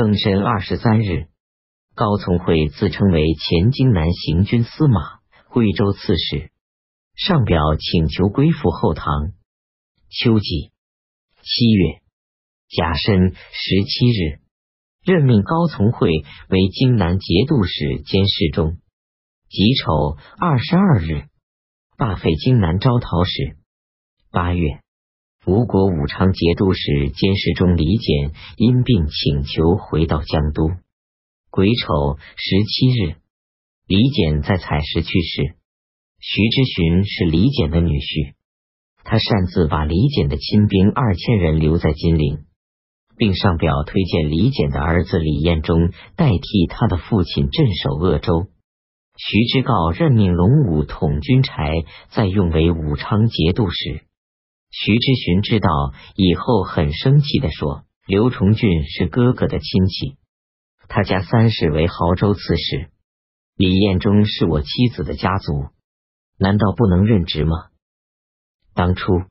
庚申二十三日，高从诲自称为前荆南行军司马、贵州刺史，上表请求归附后唐。秋季七月甲申十七日，任命高从诲为荆南节度使兼侍中。己丑二十二日，罢废荆南招讨使。八月。吴国武昌节度使监视中李简因病请求回到江都。癸丑十七日，李简在采石去世。徐之询是李简的女婿，他擅自把李简的亲兵二千人留在金陵，并上表推荐李简的儿子李彦忠代替他的父亲镇守鄂州。徐之诰任命龙武统军柴，再用为武昌节度使。徐之询知道以后，很生气的说：“刘崇俊是哥哥的亲戚，他家三世为亳州刺史。李彦忠是我妻子的家族，难道不能任职吗？”当初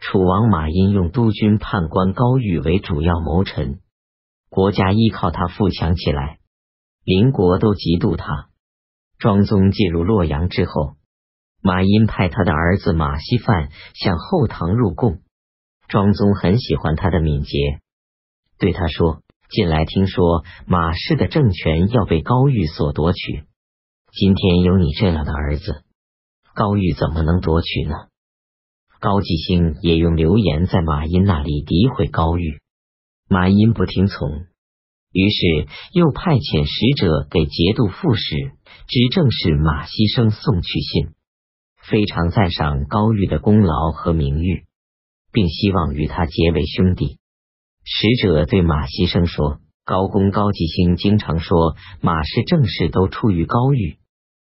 楚王马殷用督军判官高玉为主要谋臣，国家依靠他富强起来，邻国都嫉妒他。庄宗进入洛阳之后。马殷派他的儿子马希范向后唐入贡，庄宗很喜欢他的敏捷，对他说：“近来听说马氏的政权要被高玉所夺取，今天有你这样的儿子，高玉怎么能夺取呢？”高继兴也用流言在马殷那里诋毁高玉，马殷不听从，于是又派遣使者给节度副使、执政使马希生送去信。非常赞赏高玉的功劳和名誉，并希望与他结为兄弟。使者对马希生说：“高公高继兴经常说马氏政事都出于高玉，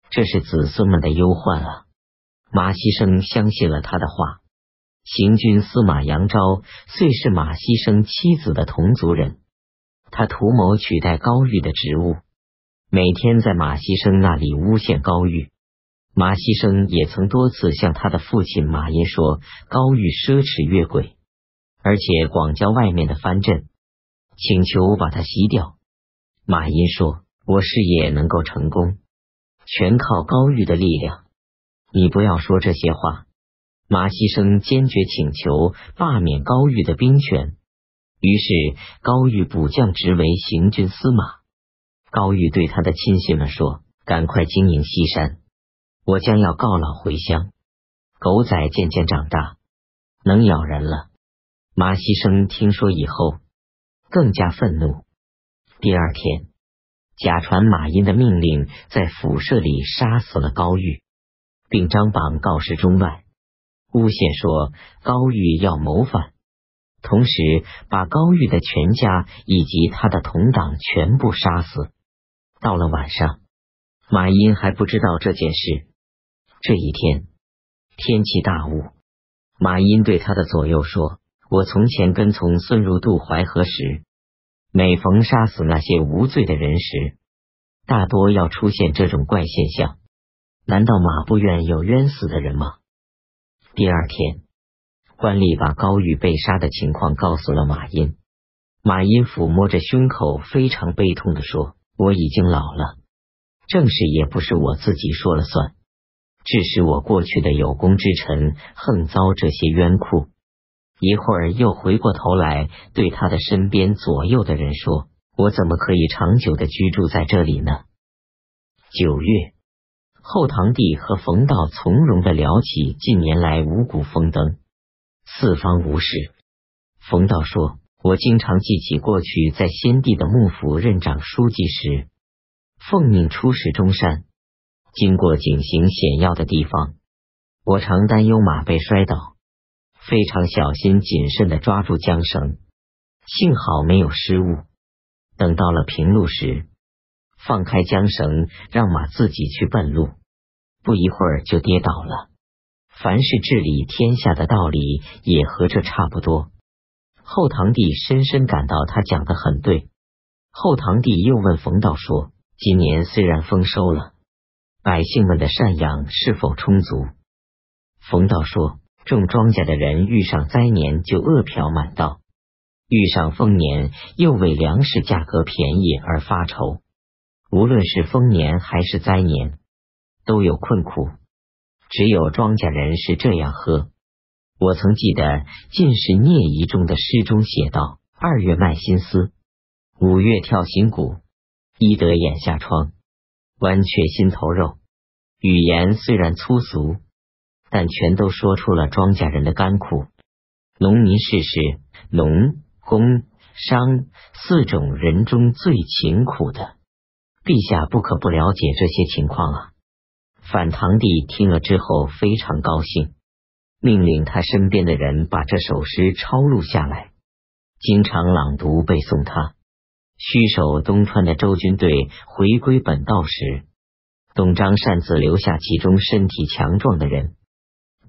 这是子孙们的忧患啊。”马希生相信了他的话。行军司马杨昭虽是马希生妻子的同族人，他图谋取代高玉的职务，每天在马希生那里诬陷高玉。马希生也曾多次向他的父亲马殷说高玉奢侈越轨，而且广交外面的藩镇，请求把他吸掉。马殷说：“我事业能够成功，全靠高玉的力量，你不要说这些话。”马希生坚决请求罢免高玉的兵权，于是高玉补降职为行军司马。高玉对他的亲信们说：“赶快经营西山。”我将要告老回乡。狗仔渐渐长大，能咬人了。马希生听说以后，更加愤怒。第二天，假传马殷的命令，在府舍里杀死了高玉，并张榜告示中外，诬陷说高玉要谋反，同时把高玉的全家以及他的同党全部杀死。到了晚上，马殷还不知道这件事。这一天，天气大雾。马殷对他的左右说：“我从前跟从孙入渡淮河时，每逢杀死那些无罪的人时，大多要出现这种怪现象。难道马不愿有冤死的人吗？”第二天，官吏把高玉被杀的情况告诉了马殷。马殷抚摸着胸口，非常悲痛的说：“我已经老了，正事也不是我自己说了算。”致使我过去的有功之臣横遭这些冤酷。一会儿又回过头来，对他的身边左右的人说：“我怎么可以长久的居住在这里呢？”九月，后唐帝和冯道从容的聊起近年来五谷丰登，四方无事。冯道说：“我经常记起过去在先帝的幕府任长书记时，奉命出使中山。”经过井形险要的地方，我常担忧马被摔倒，非常小心谨慎的抓住缰绳，幸好没有失误。等到了平路时，放开缰绳，让马自己去奔路，不一会儿就跌倒了。凡是治理天下的道理，也和这差不多。后唐帝深深感到他讲的很对。后唐帝又问冯道说：“今年虽然丰收了。”百姓们的赡养是否充足？冯道说：种庄稼的人遇上灾年就饿殍满道，遇上丰年，又为粮食价格便宜而发愁。无论是丰年还是灾年，都有困苦。只有庄稼人是这样喝。我曾记得《进士聂夷》中的诗中写道：“二月卖新丝，五月跳新鼓，医得眼下疮，剜却心头肉。”语言虽然粗俗，但全都说出了庄稼人的甘苦。农民事事，农。工商四种人中最勤苦的，陛下不可不了解这些情况啊！反唐帝听了之后非常高兴，命令他身边的人把这首诗抄录下来，经常朗读背诵他。虚守东川的周军队回归本道时，董璋擅自留下其中身体强壮的人，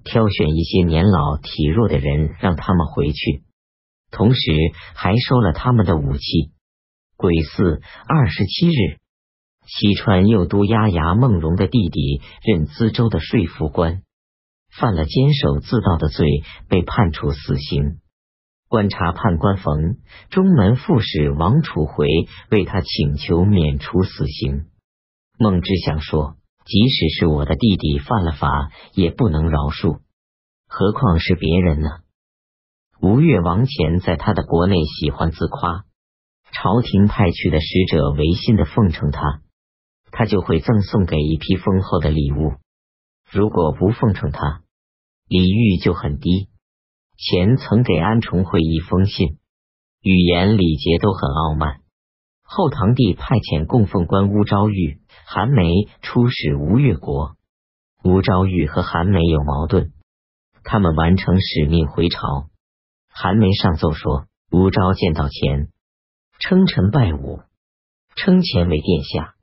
挑选一些年老体弱的人，让他们回去。同时还收了他们的武器。癸巳二十七日，西川右都押牙孟荣的弟弟任资州的税服官，犯了监守自盗的罪，被判处死刑。观察判官冯中门副使王楚回为他请求免除死刑。孟知祥说：“即使是我的弟弟犯了法，也不能饶恕，何况是别人呢？”吴越王钱在他的国内喜欢自夸，朝廷派去的使者违心的奉承他，他就会赠送给一批丰厚的礼物；如果不奉承他，礼遇就很低。钱曾给安重会一封信，语言礼节都很傲慢。后唐帝派遣供奉官乌昭玉、韩梅出使吴越国，吴昭玉和韩梅有矛盾，他们完成使命回朝。韩梅上奏说，吴昭见到钱，称臣拜武，称钱为殿下，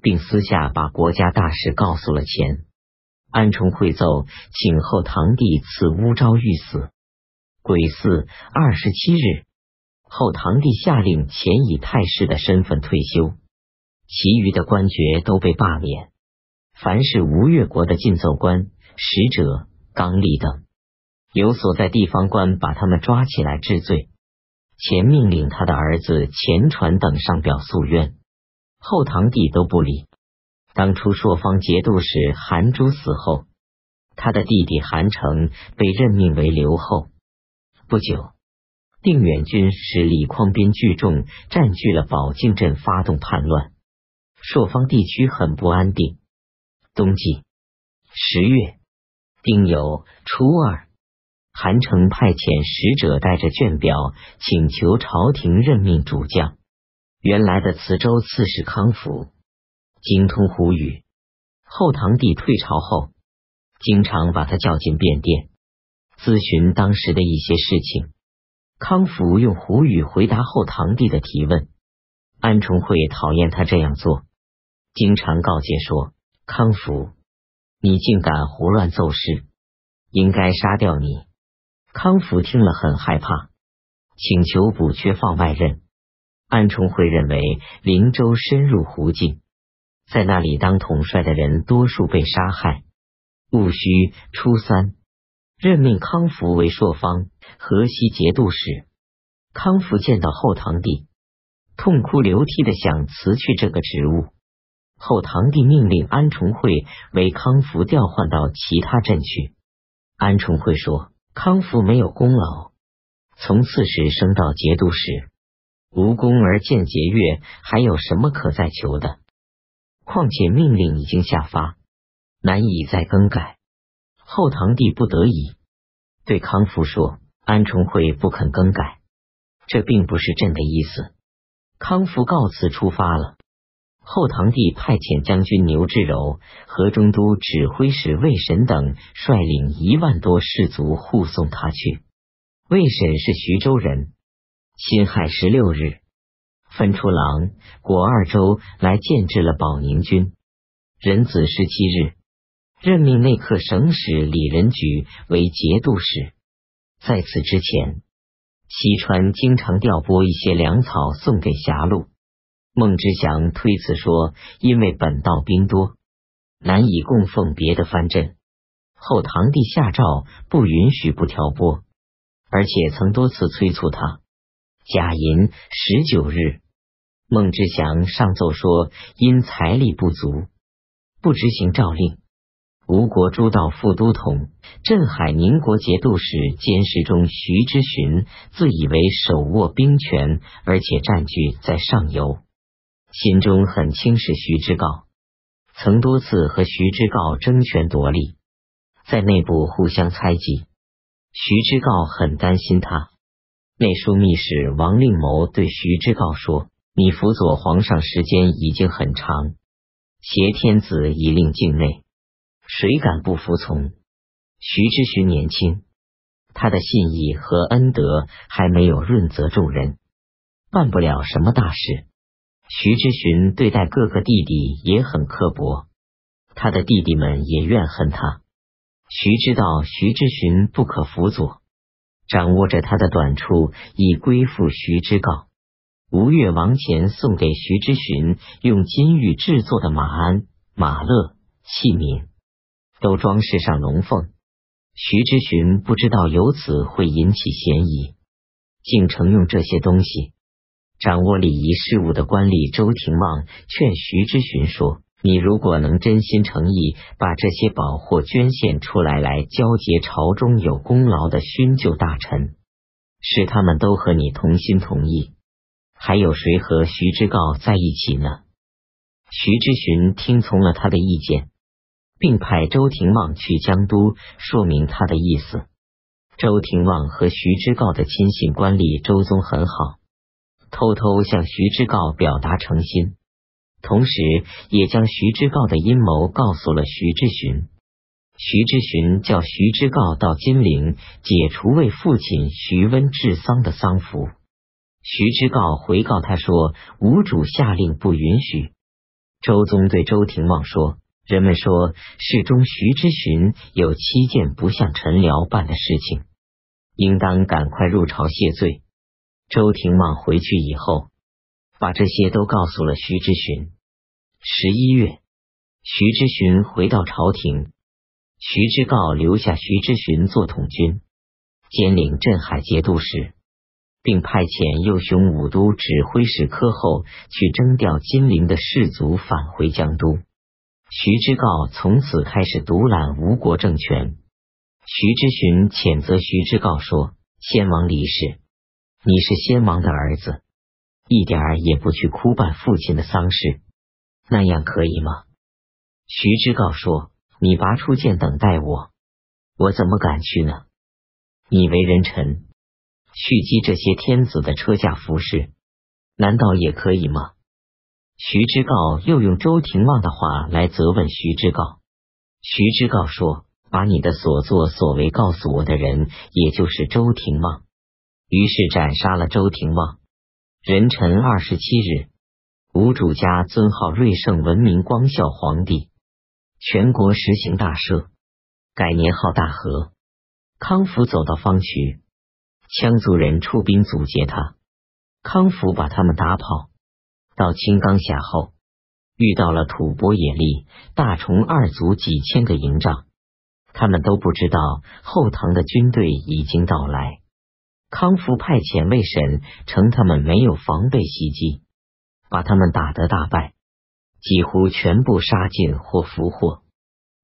并私下把国家大事告诉了钱。安重会奏，请后堂弟赐乌昭玉死。癸巳二十七日，后堂帝下令钱以太师的身份退休，其余的官爵都被罢免。凡是吴越国的进奏官、使者、纲吏等。有所在地方官把他们抓起来治罪，前命令他的儿子钱传等上表诉冤，后堂帝都不理。当初朔方节度使韩珠死后，他的弟弟韩成被任命为留后。不久，定远军使李匡斌聚众占据了宝镜镇，发动叛乱，朔方地区很不安定。冬季十月丁酉初二。韩城派遣使者带着卷表，请求朝廷任命主将。原来的磁州刺史康福精通胡语，后唐帝退朝后，经常把他叫进便殿，咨询当时的一些事情。康福用胡语回答后堂弟的提问。安重会讨厌他这样做，经常告诫说：“康福，你竟敢胡乱奏事，应该杀掉你。”康福听了很害怕，请求补缺放外任。安重会认为灵州深入胡境，在那里当统帅的人多数被杀害，戊戌初三任命康福为朔方、河西节度使。康福见到后堂弟，痛哭流涕的想辞去这个职务。后堂弟命令安重会为康福调换到其他镇去。安重会说。康福没有功劳，从刺史升到节度使，无功而见节钺，还有什么可再求的？况且命令已经下发，难以再更改。后堂弟不得已对康福说：“安重会不肯更改，这并不是朕的意思。”康福告辞出发了。后唐帝派遣将军牛志柔、河中都指挥使魏神等率领一万多士卒护送他去。魏神是徐州人，辛亥十六日分出狼、果二州来建制了保宁军。壬子十七日任命内客省使李仁举为节度使。在此之前，西川经常调拨一些粮草送给狭路。孟知祥推辞说：“因为本道兵多，难以供奉别的藩镇。后唐帝下诏不允许不调拨，而且曾多次催促他。甲寅十九日，孟知祥上奏说，因财力不足，不执行诏令。吴国诸道副都统、镇海宁国节度使监视中徐之询，自以为手握兵权，而且占据在上游，心中很轻视徐之诰，曾多次和徐之诰争权夺利，在内部互相猜忌。徐之诰很担心他。内书密使王令谋对徐之诰说：“你辅佐皇上时间已经很长，挟天子以令境内。”谁敢不服从？徐之询年轻，他的信义和恩德还没有润泽众人，办不了什么大事。徐之询对待各个弟弟也很刻薄，他的弟弟们也怨恨他。徐知道徐之询不可辅佐，掌握着他的短处，以归附徐之诰。吴越王钱送给徐之询用金玉制作的马鞍、马勒器皿。都装饰上龙凤，徐之询不知道由此会引起嫌疑，竟承用这些东西。掌握礼仪事务的官吏周廷望劝徐之询说：“你如果能真心诚意把这些宝货捐献出来，来交结朝中有功劳的勋旧大臣，使他们都和你同心同意，还有谁和徐之告在一起呢？”徐之询听从了他的意见。并派周廷望去江都说明他的意思。周廷望和徐之诰的亲信官吏周宗很好，偷偷向徐之诰表达诚心，同时也将徐之诰的阴谋告诉了徐之询。徐之询叫徐之诰到金陵解除为父亲徐温治丧的丧服。徐之诰回告他说：“吴主下令不允许。”周宗对周廷望说。人们说，世中徐之询有七件不向陈辽办的事情，应当赶快入朝谢罪。周廷望回去以后，把这些都告诉了徐之询。十一月，徐之询回到朝廷，徐之诰留下徐之询做统军，兼领镇海节度使，并派遣右雄武都指挥使柯后去征调金陵的士卒返回江都。徐之诰从此开始独揽吴国政权。徐之询谴责徐之诰说：“先王离世，你是先王的儿子，一点儿也不去哭办父亲的丧事，那样可以吗？”徐之诰说：“你拔出剑等待我，我怎么敢去呢？你为人臣，蓄积这些天子的车驾服饰，难道也可以吗？”徐知诰又用周廷望的话来责问徐知诰。徐知诰说：“把你的所作所为告诉我的人，也就是周廷望。”于是斩杀了周廷望。壬辰二十七日，吴主家尊号瑞圣文明光孝皇帝，全国实行大赦，改年号大和。康福走到方渠，羌族人出兵阻截他，康福把他们打跑。到青冈峡后，遇到了吐蕃野力、大虫二族几千个营帐，他们都不知道后唐的军队已经到来。康福派遣卫沈称他们没有防备袭击，把他们打得大败，几乎全部杀尽或俘获。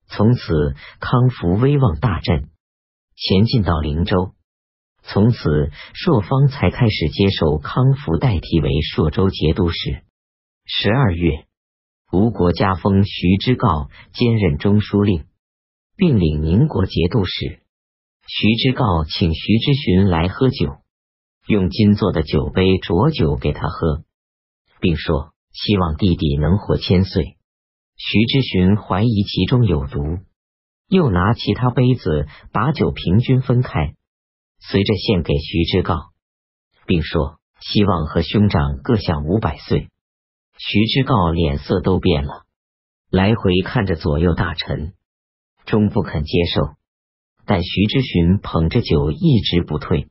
从此，康福威望大振，前进到灵州。从此，朔方才开始接受康福代替为朔州节度使。十二月，吴国加封徐之诰兼任中书令，并领宁国节度使。徐之诰请徐之询来喝酒，用金做的酒杯浊酒给他喝，并说希望弟弟能活千岁。徐之询怀疑其中有毒，又拿其他杯子把酒平均分开。随着献给徐之诰，并说希望和兄长各享五百岁。徐之诰脸色都变了，来回看着左右大臣，终不肯接受。但徐之询捧着酒一直不退，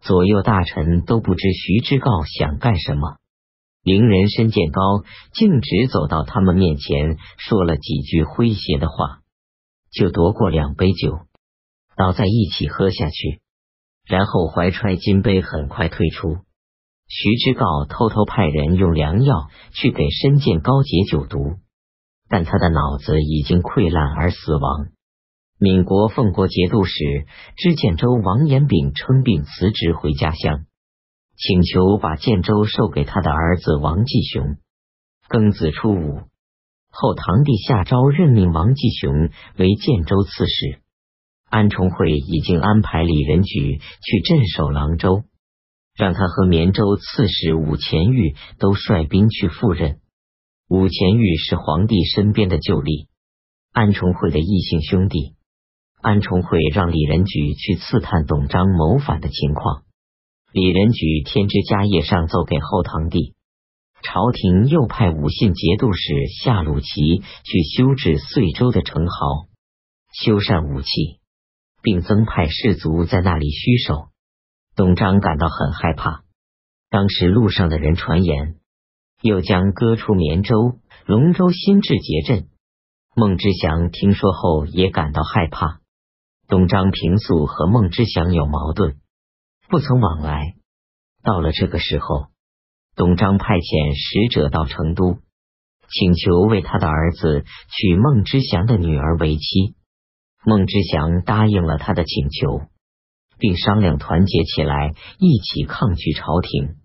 左右大臣都不知徐之诰想干什么。伶人身见高，径直走到他们面前，说了几句诙谐的话，就夺过两杯酒，倒在一起喝下去。然后怀揣金杯，很快退出。徐知诰偷偷派人用良药去给申建高解酒毒，但他的脑子已经溃烂而死亡。闽国奉国节度使知建州王延炳称病辞职回家乡，请求把建州授给他的儿子王继雄。庚子初五，后唐帝下诏任命王继雄为建州刺史。安重会已经安排李仁举去镇守郎州，让他和绵州刺史武前玉都率兵去赴任。武前玉是皇帝身边的旧吏，安重会的异姓兄弟。安重会让李仁举去刺探董璋谋反的情况。李仁举添枝家业上奏给后唐帝，朝廷又派武信节度使夏鲁齐去修治遂州的城壕，修缮武器，并增派士卒在那里虚守。董璋感到很害怕。当时路上的人传言，又将割出绵州、龙州新治节镇。孟知祥听说后也感到害怕。董璋平素和孟知祥有矛盾，不曾往来。到了这个时候，董璋派遣使者到成都，请求为他的儿子娶孟知祥的女儿为妻。孟知祥答应了他的请求，并商量团结起来，一起抗拒朝廷。